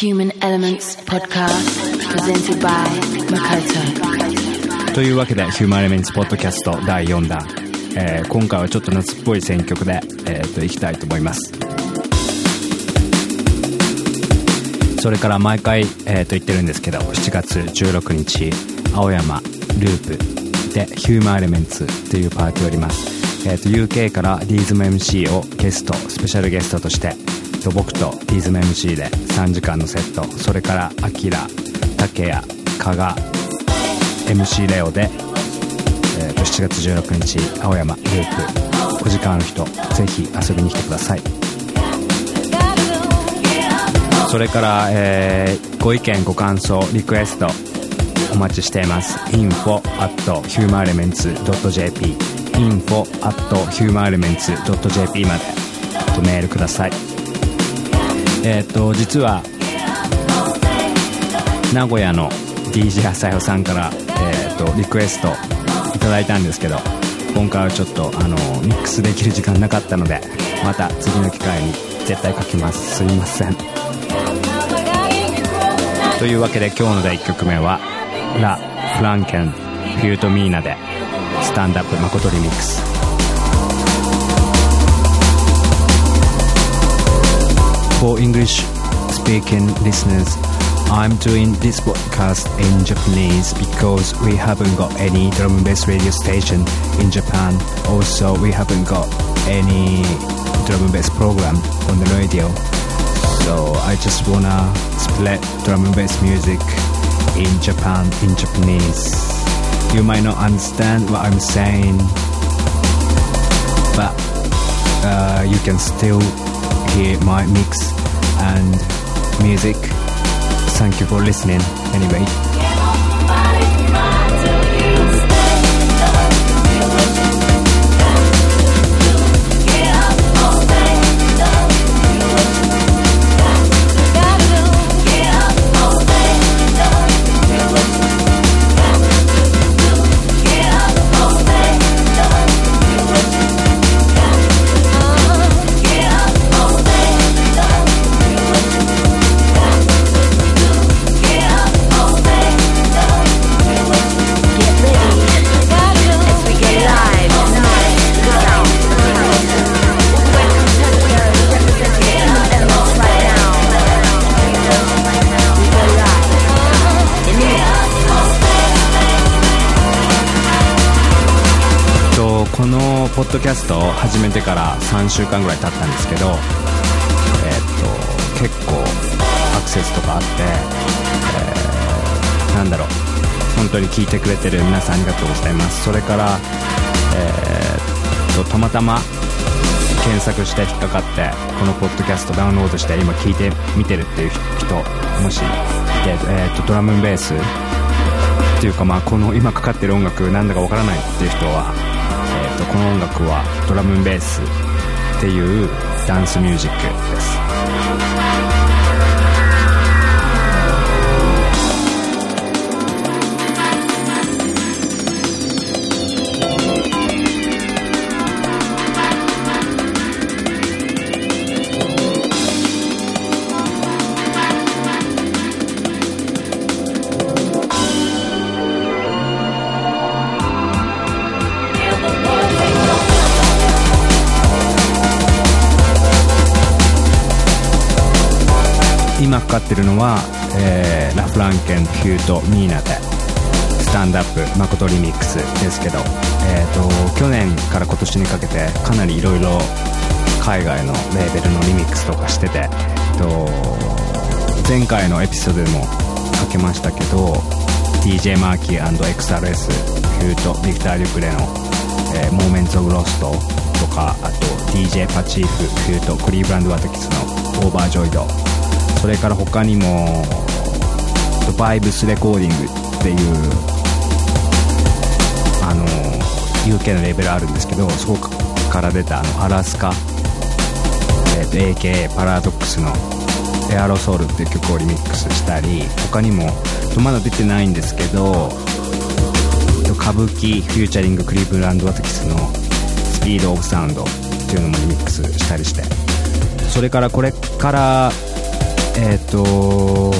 Human Elements Podcast presented by Makoto というわけで、ヒューマンエレメンツポッドキャスト第4弾。えー今回はちょっと夏っぽい選曲で、えー、といきたいと思います。それから毎回、えー、と言ってるんですけど、7月16日、青山ループでヒューマンエレメンツというパーティーをやります。えー、と UK からディーズム MC をゲスト、スペシャルゲストとして、と僕とディーズム MC で3時間のセット、それからアキラ、竹谷、加賀、MC レオで、えーと7月16日青山ループ。お時間ある人ぜひ遊びに来てください。それから、えーご意見ご感想リクエストお待ちしています。info at humanelements.jp info at humanelements.jp までとメールください。えっ、と実は名古屋の DJ 朝代さんから、えー、とリクエストいただいたんですけど今回はちょっとあのミックスできる時間なかったのでまた次の機会に絶対書きます。すいません。というわけで今日の第1曲目はラ・フランケンフュートミーナでスタンダップ誠リミックス。For English speaking listeners, I'm doing this podcast in Japanese because we haven't got any drum and bass radio station in Japan. Also, we haven't got any drum and bass program on the radio. So I just wanna split drum and bass music in Japan in Japanese. You might not understand what I'm saying, but uh, you can still hear my mix and music. Thank you for listening. Anyway. ッドキャストを始めてから3週間ぐらい経ったんですけど、えーっと結構アクセスとかあって、えーなんだろう。本当に聞いてくれてる皆さんありがとうございます。それから、えーっとたまたま検索して引っかかってこのポッドキャストダウンロードして今聞いてみてるっていう人もしいて、えーっとドラムベースっていうかまあこの今かかってる音楽なんだかわからないっていう人は、ー、とこの音楽はドラムベースっていうダンスミュージックです。かってるのは、えーラ・フランケンヒュート・ミーナでスタンダップ誠リミックスですけど、えー、と去年から今年にかけてかなりいろいろ海外のレーベルのリミックスとかしてて、えーと前回のエピソードでもかけましたけど DJ マーキー &XRS フュートビクター・リュクレの、えー、モーメンツ・オブ・ロストとかあと DJ Patife feat. Cleveland Watkiss の Overjoyed それから他にも Vibez Recordings っていうあの UK のレーベルあるんですけどそこから出たあの Alaska、えー AKA Paradox の Aerosoul っていう曲をリミックスしたり他にもまだ出てないんですけど歌舞伎フューチャリングクリーブランド・ワトキスのスピード・オブ・サウンドっていうのもリミックスしたりしてそれからこれから、えっ、と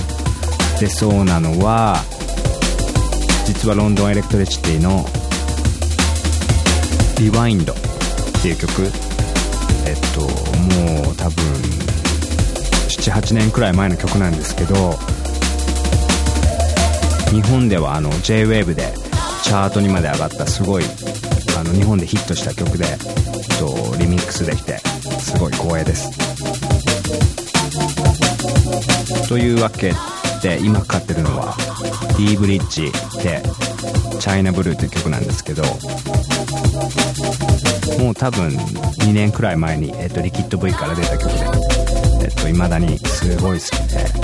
出そうなのは実はロンドンエレクトリシティの「リワインド」っていう曲。えっともう多分78年くらい前の曲なんですけど日本ではあの JWAVE でチャートにまで上がったすごいあの日本でヒットした曲で、えっと、リミックスできてすごい光栄です。というわけで今かかってるのは D ブリッジで「チャイナブルー」という曲なんですけどもう多分2年くらい前に、えっと、リキッド V から出た曲で、えっと、未だにすごい好きで、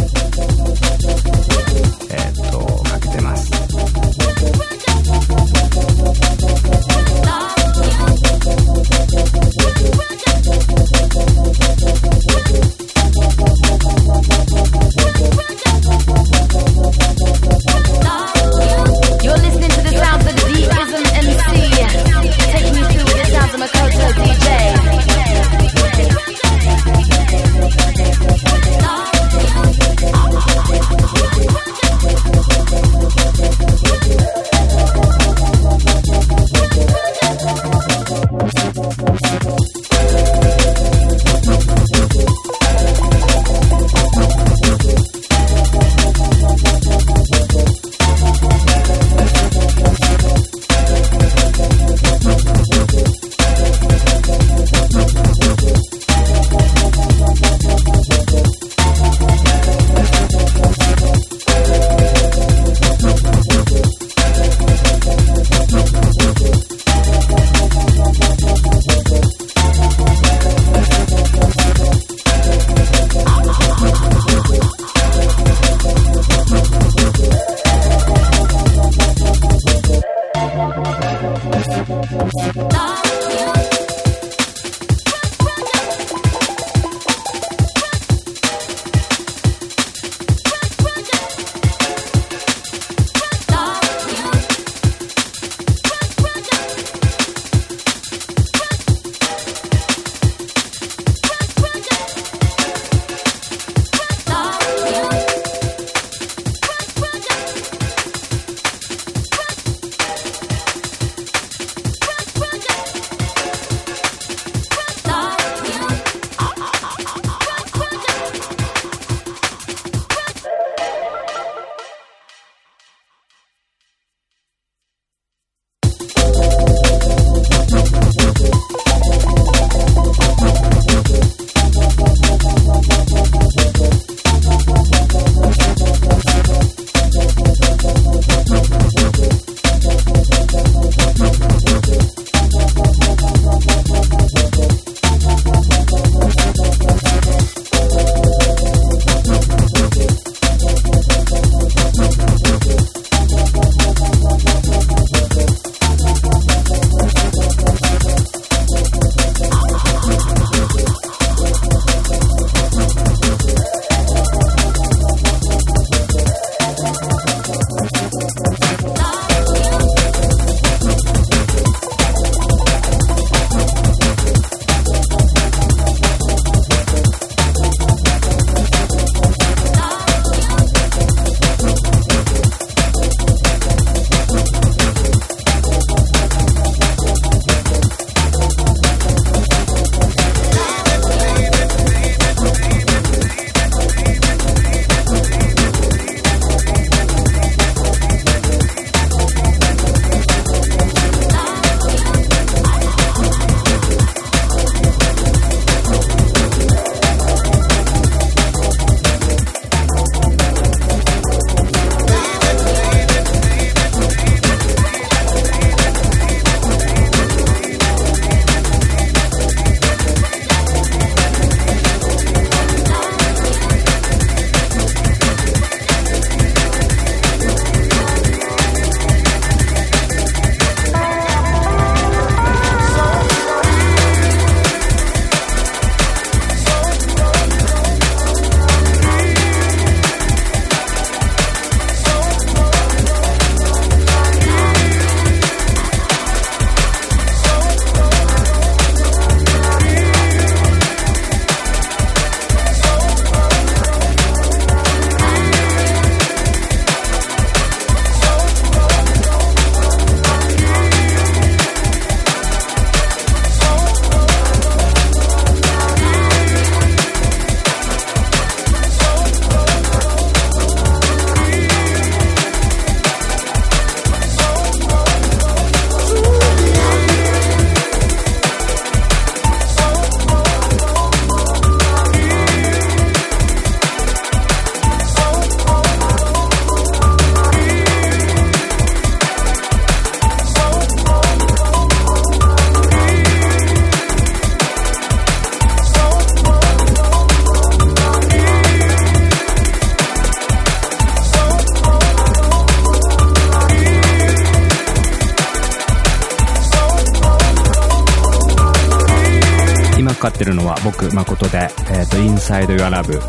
僕誠で、えっ、と、Inside Your Love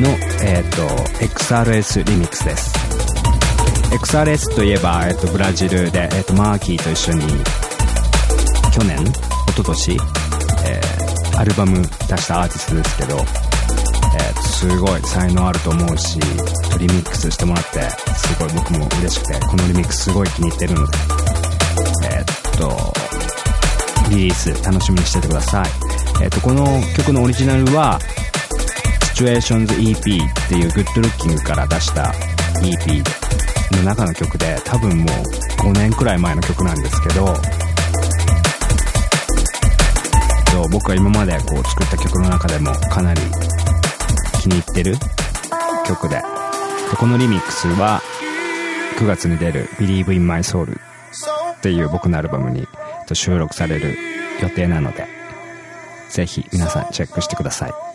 の、えっ、と、XRS リミックスです。XRS といえば、えっ、と、ブラジルで、えっ、と、マーキーと一緒に、去年、一昨年、えー、アルバム出したアーティストですけど、えー、すごい才能あると思うし、リミックスしてもらって、すごい僕も嬉しくて、このリミックスすごい気に入ってるので、え、っと、リリース楽しみにしててください。え、っと、この曲のオリジナルは、Situations EP っていうグッドルッキングから出した EP の中の曲で、多分もう5年くらい前の曲なんですけど、僕は今までこう作った曲の中でもかなり気に入ってる曲でこのリミックスは9月に出る Believe in My Soul っていう僕のアルバムに収録される予定なのでぜひ皆さんチェックしてください。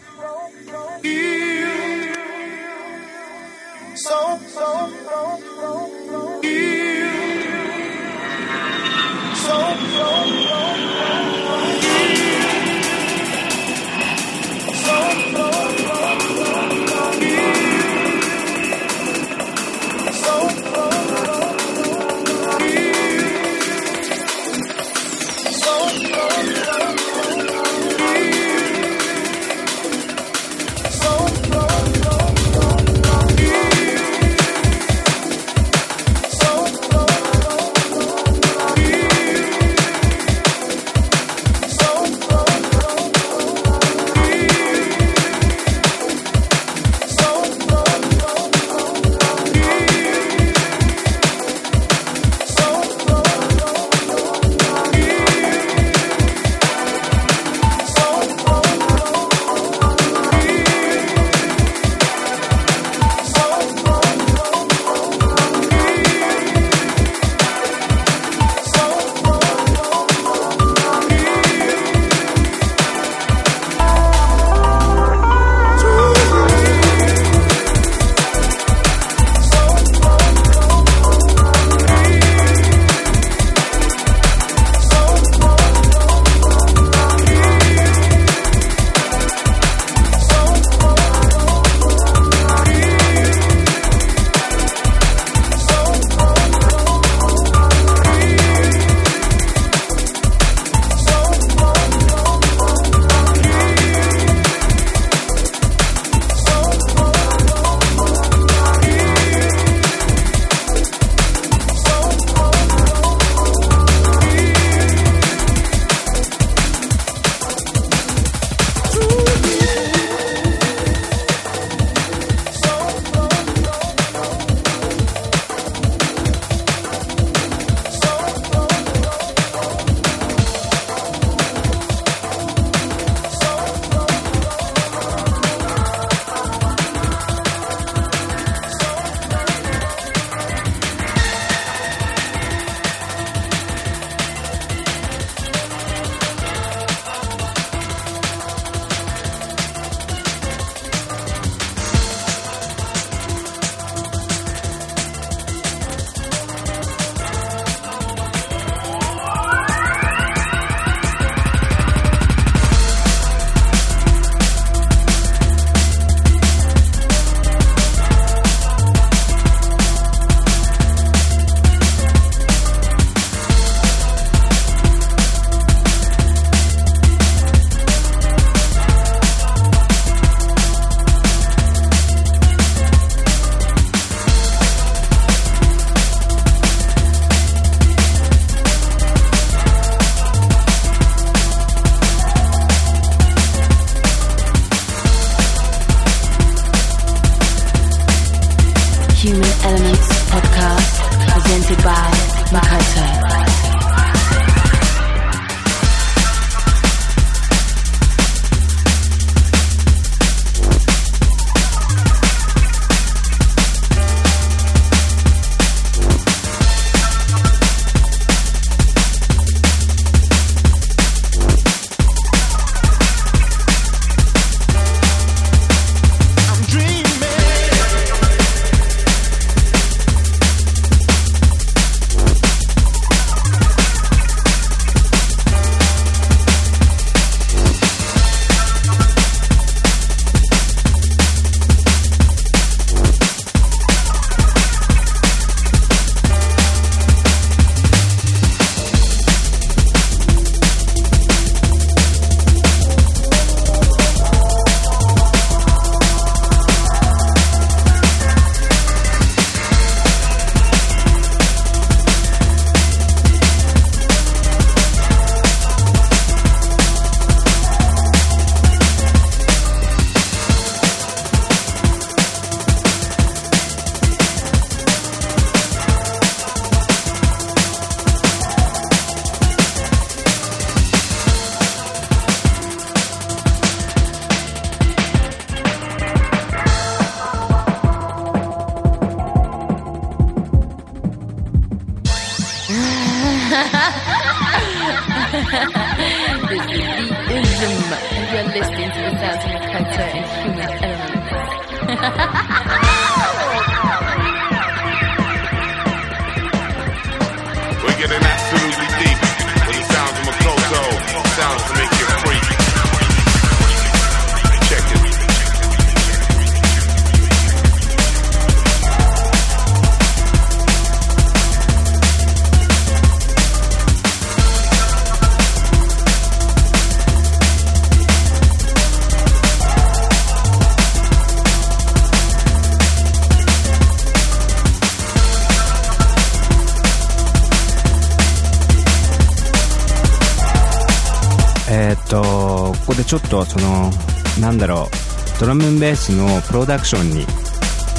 とここでちょっとそのなんだろうドラムンベースのプロダクションに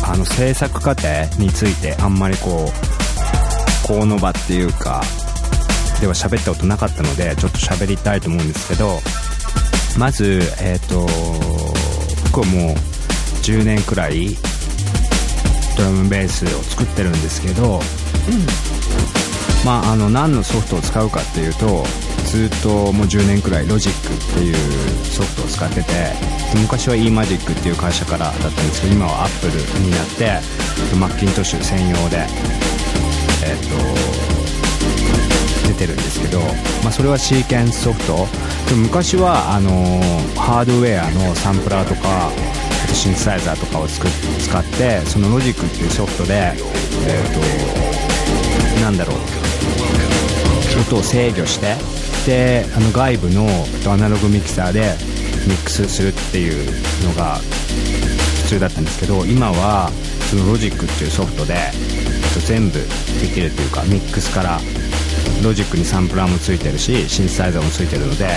あの制作過程についてあんまりこうこうの場っていうかでは喋ったことなかったのでちょっと喋りたいと思うんですけどまずえーっと僕はもう10年くらいドラムンベースを作ってるんですけど、まあ、あの何のソフトを使うかっていうとずっともう10年くらいロジックっていうソフトを使ってて昔は eMagic っていう会社からだったんですけど今は Apple になって Macintosh 専用でえっ、と出てるんですけど、まあ、それはシーケンスソフト。でも昔はあのハードウェアのサンプラーとかシンセサイザーとかを使ってそのロジックっていうソフトでえっ、となんだろう。音を制御してであの外部のアナログミキサーでミックスするっていうのが普通だったんですけど今はそのロジックっていうソフトで全部できるっていうかミックスからロジックにサンプラーもついてるしシンセサイザーもついてるので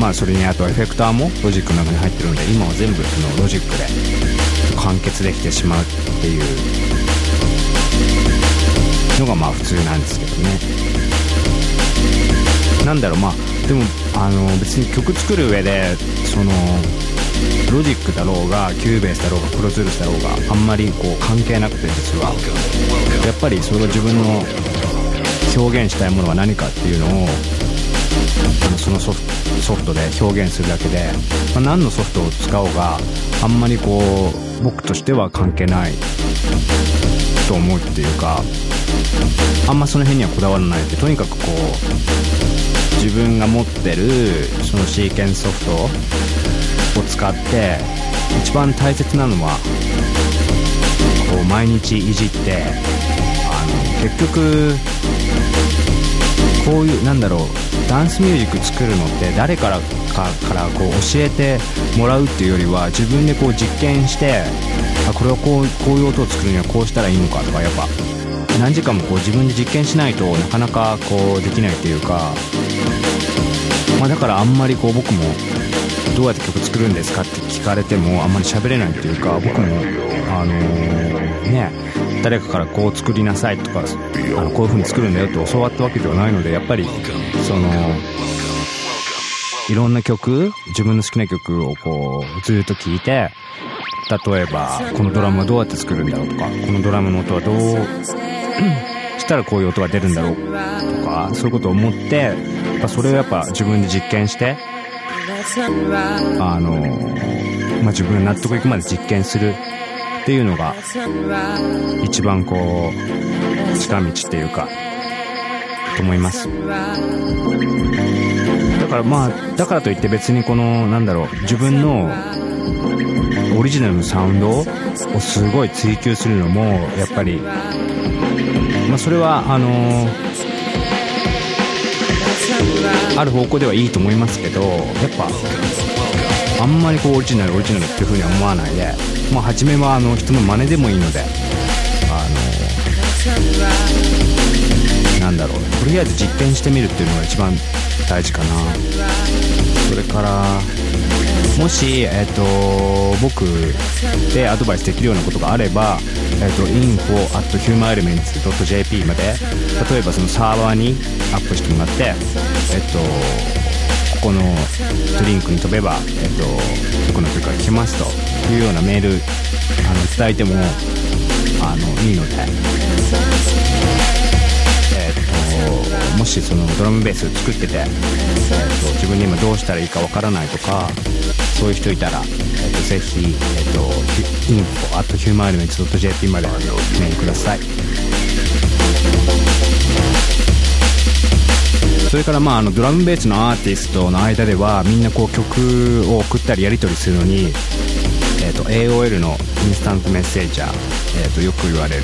まあそれにあとエフェクターもロジックの中に入ってるので今は全部そのロジックで完結できてしまうっていうのがまあ普通なんですけどね。なんだろうまあでもあの別に曲作る上でそのロジックだろうが Cubase だろうが Pro Tools だろうがあんまりこう関係なくて実は。やっぱりそれを自分の表現したいものは何かっていうのをそのソフソフトで表現するだけで、まあ、何のソフトを使おうがあんまりこう僕としては関係ないと思うっていうかあんまその辺にはこだわらないでとにかくこう自分が持ってるそのシーケンスソフトを使って一番大切なのはこう毎日いじってあの結局こういうなんだろうダンスミュージック作るのって誰からかからこう教えてもらうっていうよりは自分でこう実験してあこれはこうこういう音を作るにはこうしたらいいのかとかやっぱ何時間もこう自分で実験しないとなかなかこうできないっていうか、まあ、だからあんまりこう僕もどうやって曲作るんですかって聞かれてもあんまり喋れないっていうか僕もあのね誰かからこう作りなさいとかあのこういう風に作るんだよって教わったわけではないのでやっぱりそのいろんな曲自分の好きな曲をこうずっと聴いて例えばこのドラムはどうやって作るんだろうとかこのドラムの音はどう したらこういう音が出るんだろうとかそういうことを思ってやっぱそれをやっぱ自分で実験してあの、まあ、自分が納得いくまで実験するっていうのが一番こう近道っていうかと思います。だからまあだからといって別にこのなんだろう自分のオリジナルのサウンドをすごい追求するのもやっぱりまあそれはあのある方向ではいいと思いますけどやっぱあんまりこうオリジナルオリジナルっていう風には思わないでまあ初めはあの人の真似でもいいのであのなんだろうね。とりあえず実験してみるっていうのが一番大事かな。それからもし、えっと僕でアドバイスできるようなことがあれば、えっと info.humanelements.jp まで例えばそのサーバーにアップしてもらってえっとここのドリンクに飛べば、えっとどこの曲が聴けますというようなメールあの伝えてもあのいいのでえっともしそのドラムベース作ってて、えっと自分で今どうしたらいいかわからないとかそういう人いたら、えー、とぜひ、えー、と info at humanelements.jp までメールください。それからまああのドラムベースのアーティストの間ではみんなこう曲を送ったりやり取りするのに、えー、と AOL のインスタントメッセージャー、えー、とよく言われる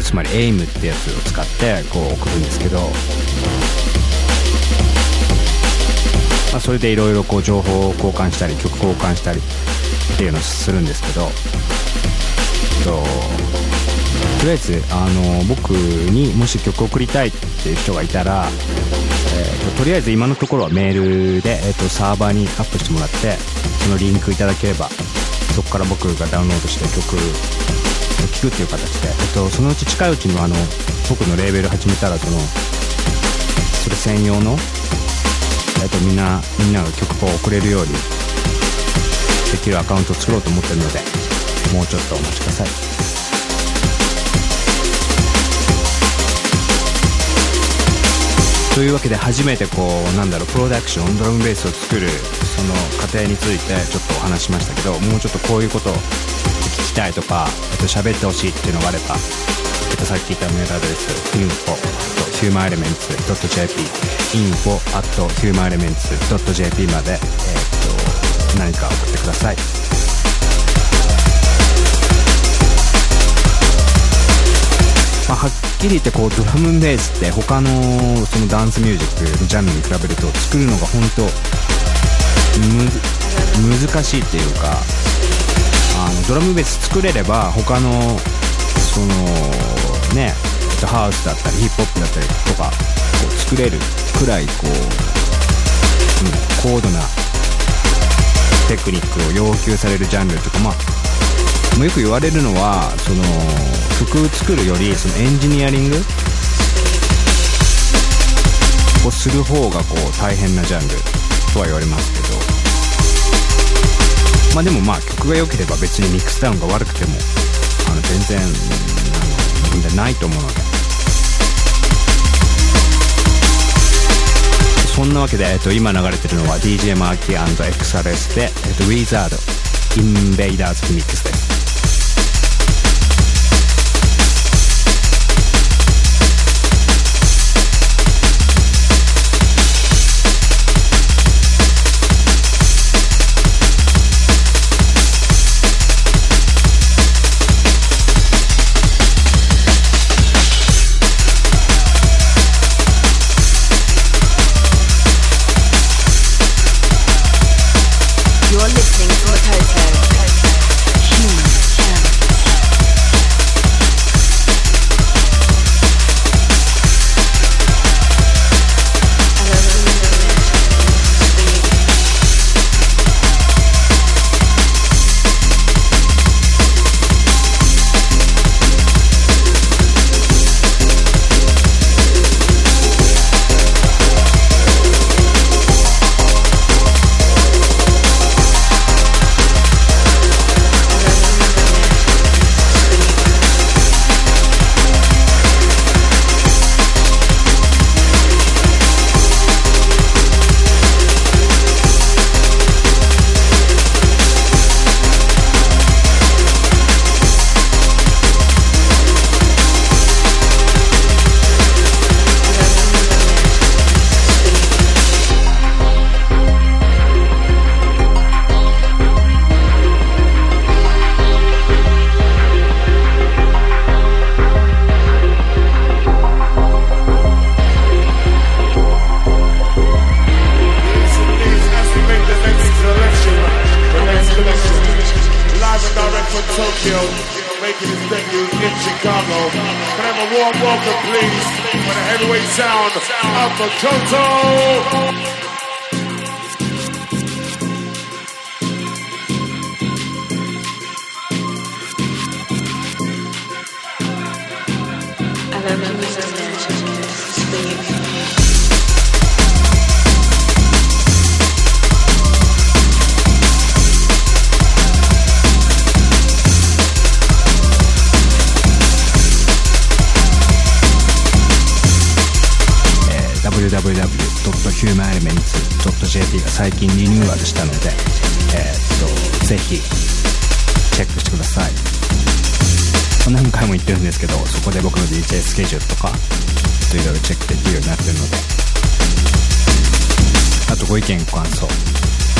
つまり AIM ってやつを使ってこう送るんですけど、まあ、それでいろいろこう情報を交換したり曲交換したりっていうのをするんですけど、ととりあえずあの僕にもし曲を送りたいっていう人がいたらえーと、とりあえず今のところはメールで、えーと、サーバーにアップしてもらってそのリンクいただければそこから僕がダウンロードして曲を聴くっていう形で、えーと、そのうち近いうちにあの僕のレーベル始めたらそのそれ専用の、えー、とみんなみんなが曲を送れるようにできるアカウントを作ろうと思ってるのでもうちょっとお待ちください。というわけで初めてこうなんだろうプロダクションドラムベースを作るその過程についてちょっとお話しましたけどもうちょっとこういうことを聞きたいとかあと喋ってほしいっていうのがあればさっき言ったメールアドレス info humanelements.jp info humanelements.jp まで、えっと何か送ってください。まあ、はっきり言ってこうドラムベースって他のそのダンスミュージックのジャンルに比べると作るのが本当難しいっていうかあのドラムベース作れれば他のそのねハウスだったりヒップホップだったりとかこう作れるくらいこう、うん、高度なテクニックを要求されるジャンルというかまあよく言われるのはその曲作るよりそのエンジニアリングをする方がこう大変なジャンルとは言われますけど。まあでもまあ曲が良ければ別にミックスダウンが悪くてもあの全然問題ないと思うので。そんなわけで、えっと、今流れてるのは DJ マーキー &XRS で、えっと、ウィザードインベイダーズフィニックスです。でスケジュールとかいろいろチェックできるようになってるので。あとご意見ご感想。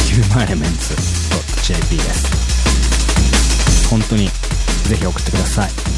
ヒューマンエレメンツ .jp です。本当にぜひ送ってください。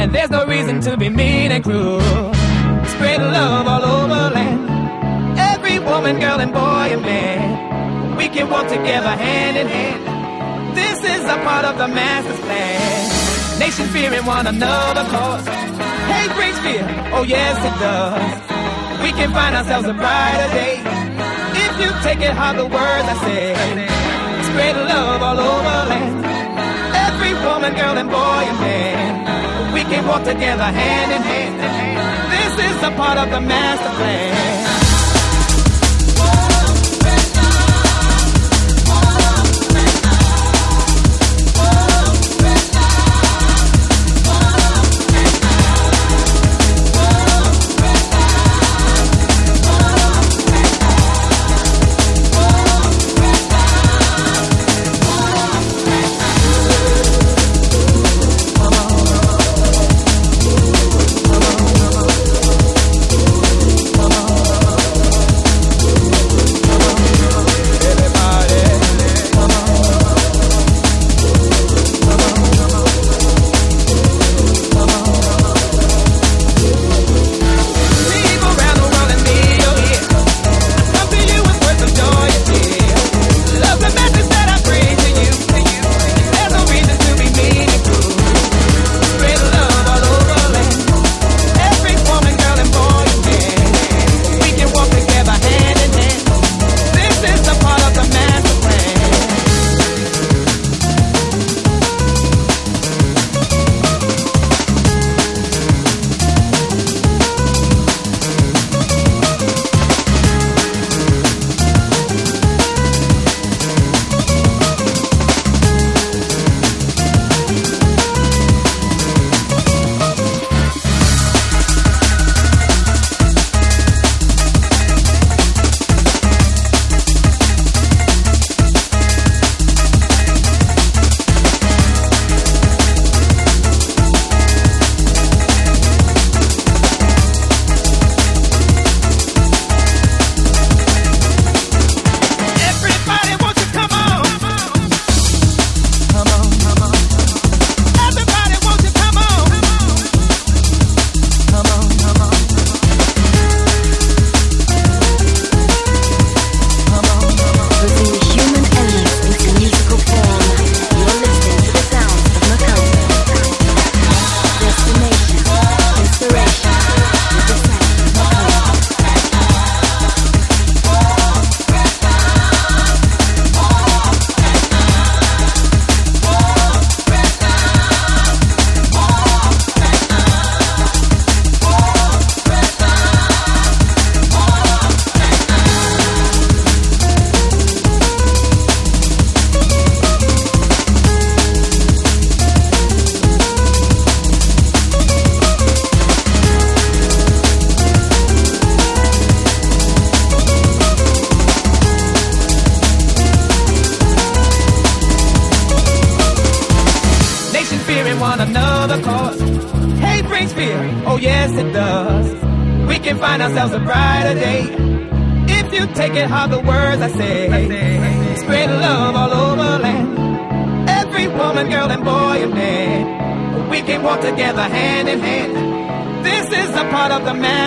And there's no reason to be mean and cruel. Spread love all over land. Every woman, girl, and boy and man. We can walk together hand in hand. This is a part of the master's plan. Nation fearing one another cause. Hate brings fear, oh yes it does. We can find ourselves a brighter day. If you take it hard, the words I say. Spread love all over land. Every woman, girl, and boy and man. Can walk together hand in hand. This is a part of the master plan. Take it hard, the words I say, spread love all over land. Every woman, girl, and boy and man, we can walk together hand in hand. This is a part of the master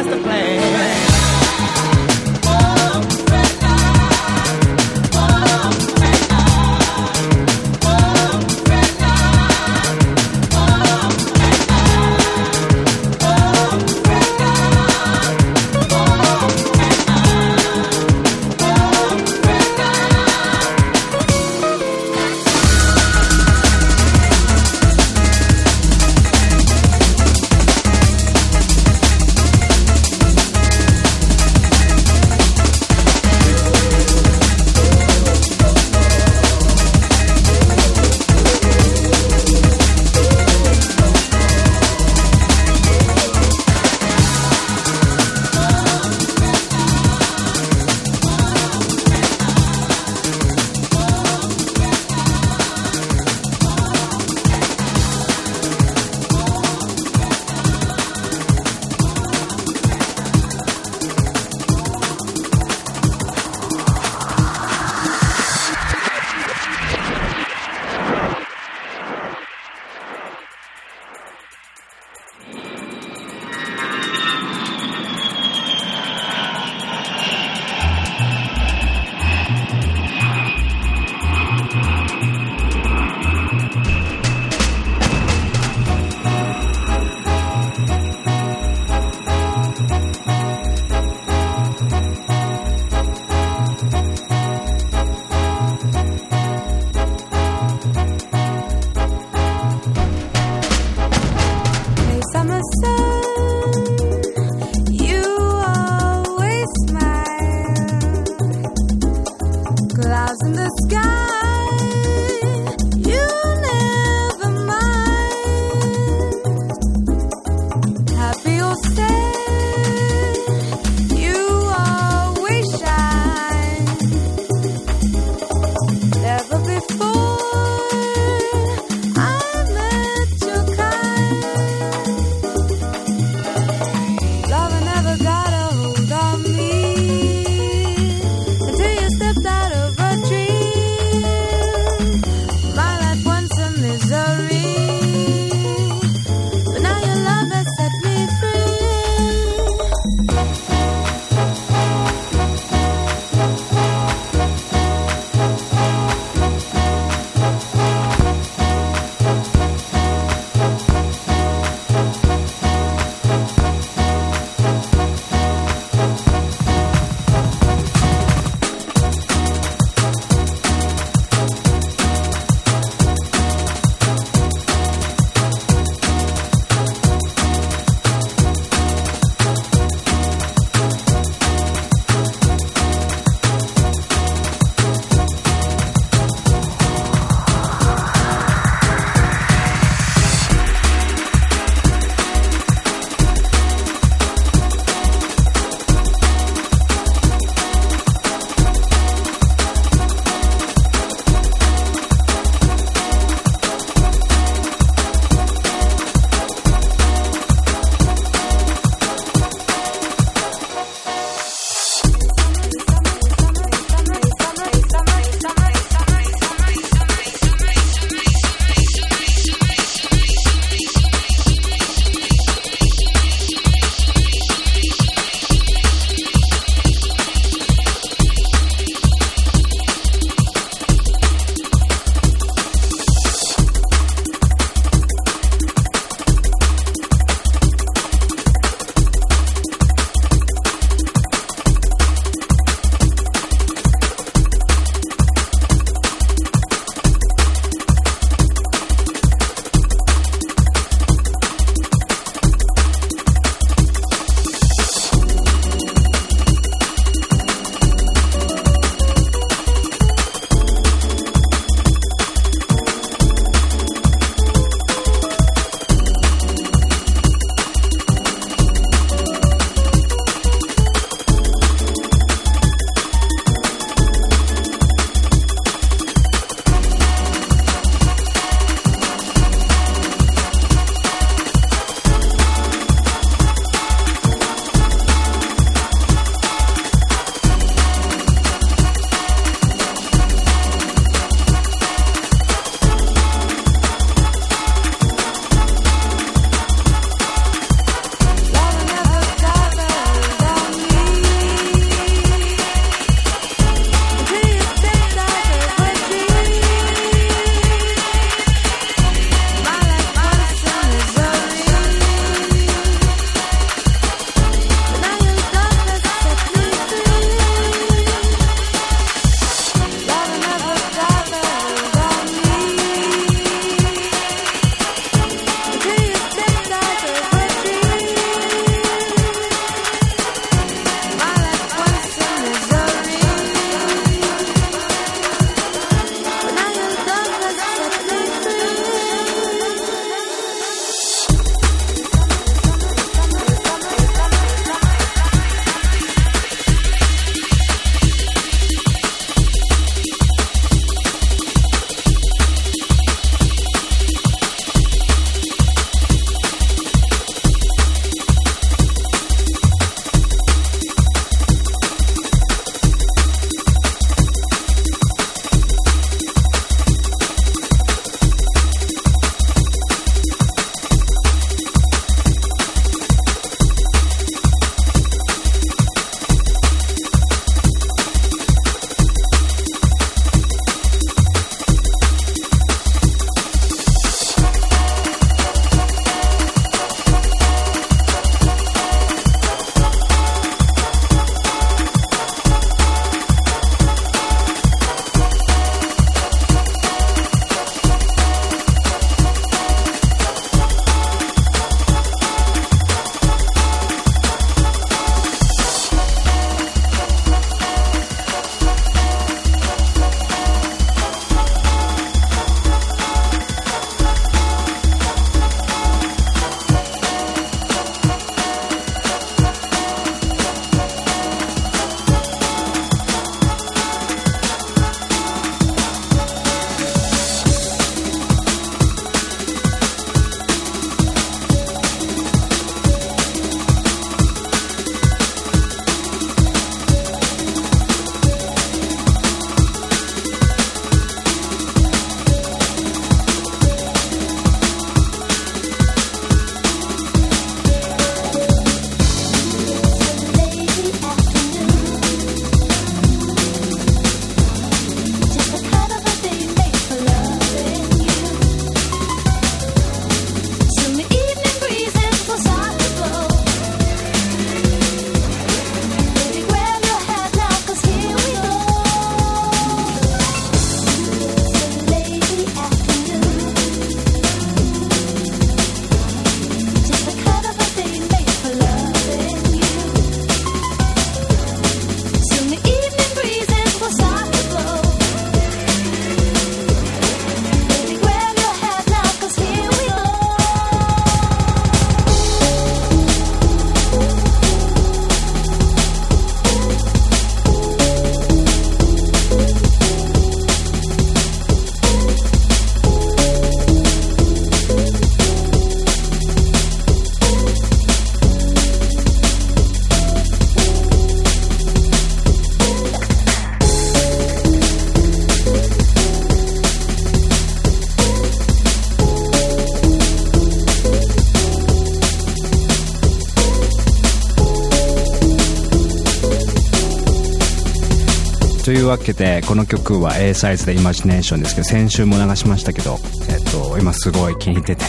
わけでこの曲は A サイズでイマジネーションですけど先週も流しましたけど、えっと今すごい気に入ってて、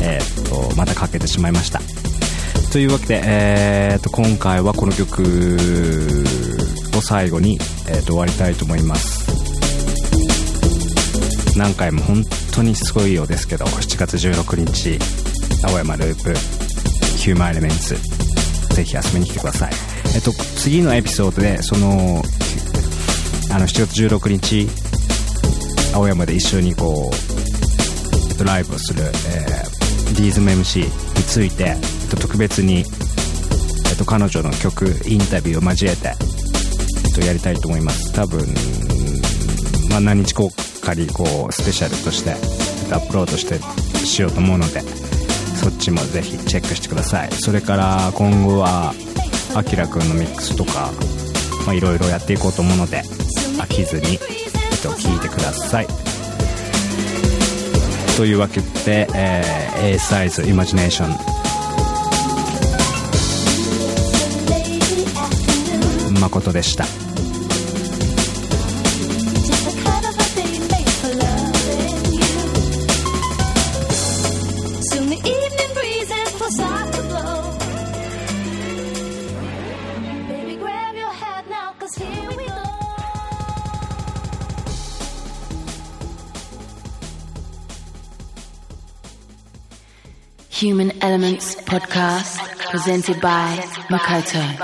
えっとまたかけてしまいました。というわけで、えっと今回はこの曲を最後に、えっと終わりたいと思います。何回も本当にすごいようですけど7月16日青山ループヒューマンエレメンツぜひ遊びに来てください。えっと次のエピソードでそのあの7月16日青山で一緒にこう、えっと、ライブをする、えー、ディーズム MC について、えっと、特別に、えっと、彼女の曲インタビューを交えて、えっと、やりたいと思います。多分、まあ、何日後かにこうスペシャルとして、えっと、アップロードしてしようと思うのでそっちもぜひチェックしてください。それから今後はあきらくんのミックスとかまあいろいろやっていこうと思うので飽きずに、えっと、聞いてください。というわけで、えー A サイズイマジネーション誠でした Podcast presented by Makoto.